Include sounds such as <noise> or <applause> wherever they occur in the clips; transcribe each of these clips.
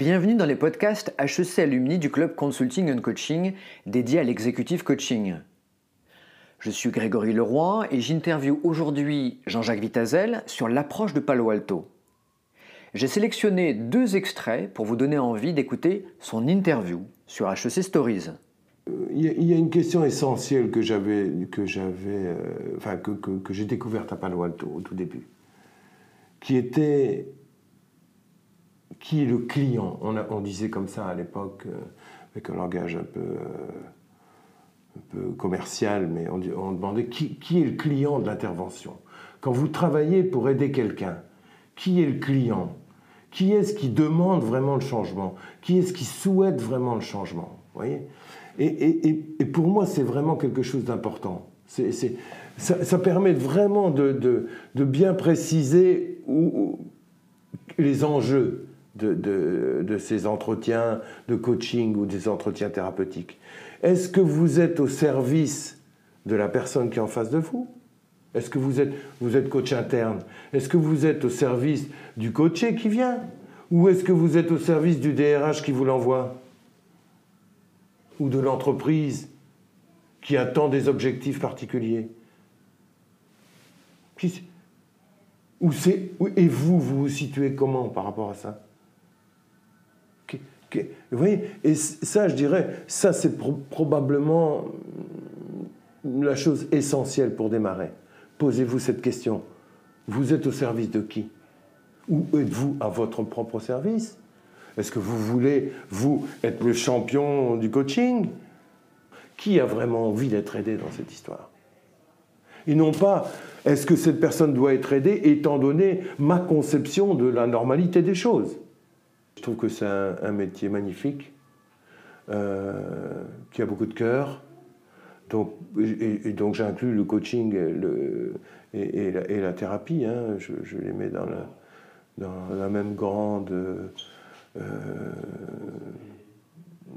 Bienvenue dans les podcasts HEC Alumni du club Consulting and Coaching dédié à l'executive coaching. Je suis Grégory Leroy et j'interviewe aujourd'hui Jean-Jacques Vitazel sur l'approche de Palo Alto. J'ai sélectionné deux extraits pour vous donner envie d'écouter son interview sur HEC Stories. Il y a une question essentielle que j'avais, que j'avais, euh, enfin que, que j'ai découverte à Palo Alto au tout début, qui était qui est le client. On, disait comme ça à l'époque, euh, avec un langage un peu, euh, commercial, mais on, demandait qui, est le client de l'intervention. Quand vous travaillez pour aider quelqu'un, qui est le client? Qui est-ce qui demande vraiment le changement? Qui est-ce qui souhaite vraiment le changement? Voyez? Et, pour moi, c'est vraiment quelque chose d'important. ça, permet vraiment de, bien préciser les enjeux de, ces entretiens de coaching ou des entretiens thérapeutiques. Est-ce que vous êtes au service de la personne qui est en face de vous? Est-ce que vous êtes, coach interne? Est-ce que vous êtes au service du coaché qui vient? Ou est-ce que vous êtes au service du DRH qui vous l'envoie? Ou de l'entreprise qui attend des objectifs particuliers? Et vous, vous vous situez comment par rapport à ça? Vous voyez Et ça, je dirais, ça c'est probablement la chose essentielle pour démarrer. Posez-vous cette question. Vous êtes au service de qui? Ou êtes-vous à votre propre service? Est-ce que vous voulez, vous, être le champion du coaching? Qui a vraiment envie d'être aidé dans cette histoire? Et non pas, est-ce que cette personne doit être aidée étant donné ma conception de la normalité des choses? Je trouve que c'est un, métier magnifique, euh, qui a beaucoup de cœur. Donc, et, donc j'inclus le coaching et, la, thérapie. Hein. Je, les mets dans la, même grande euh,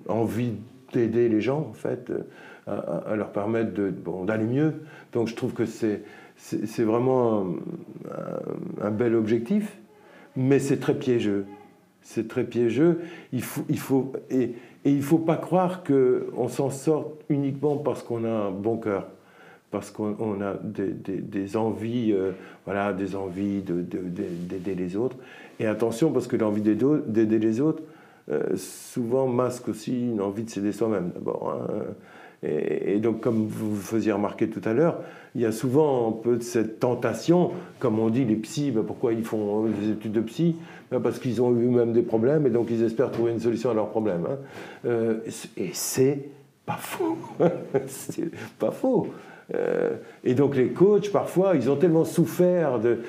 envie d'aider les gens, en fait, à, leur permettre d'aller mieux. Donc je trouve que c'est vraiment un bel objectif, mais c'est très piégeux c'est très piégeux. Il faut, il faut, et, il ne faut pas croire qu'on s'en sort uniquement parce qu'on a un bon cœur, parce qu'on a des, envies, euh, voilà, des envies d'aider les autres. Et attention, parce que l'envie d'aider les autres, euh, souvent masque aussi une envie de s'aider soi-même d'abord. Hein. Et, donc, comme vous faisiez remarquer tout à l'heure, il y a souvent un peu de cette tentation, comme on dit les psys, ben pourquoi ils font des études de psy? Ben Parce qu'ils ont eu eux-mêmes des problèmes et donc ils espèrent trouver une solution à leurs problèmes. Hein. Euh, et c'est pas faux. <laughs> c'est pas faux. Euh, et donc les coachs, parfois, ils ont tellement souffert de...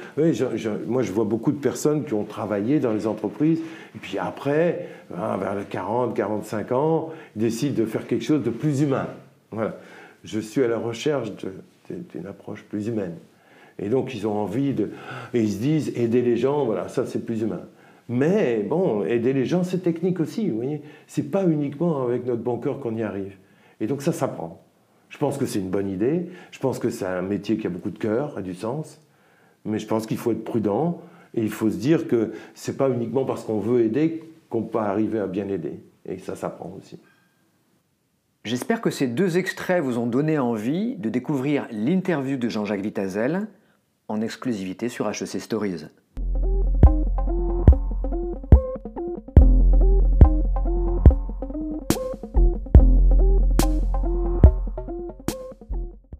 moi, je vois beaucoup de personnes qui ont travaillé dans les entreprises, et puis après, hein, vers les 40, 45 ans, ils décident de faire quelque chose de plus humain. Je suis à la recherche d'une approche plus humaine. Et donc, ils ont envie de. Et ils se disent, aider les gens, voilà, ça c'est plus humain. Mais bon, aider les gens, c'est technique aussi, vous voyez. C'est pas uniquement avec notre bon cœur qu'on y arrive. Et donc, ça s'apprend. Je pense que c'est une bonne idée. Je pense que c'est un métier qui a beaucoup de cœur, a du sens. Mais je pense qu'il faut être prudent et il faut se dire que c'est pas uniquement parce qu'on veut aider qu'on peut arriver à bien aider. Et ça s'apprend aussi. J'espère que ces deux extraits vous ont donné envie de découvrir l'interview de Jean-Jacques Vitazel en exclusivité sur HEC Stories.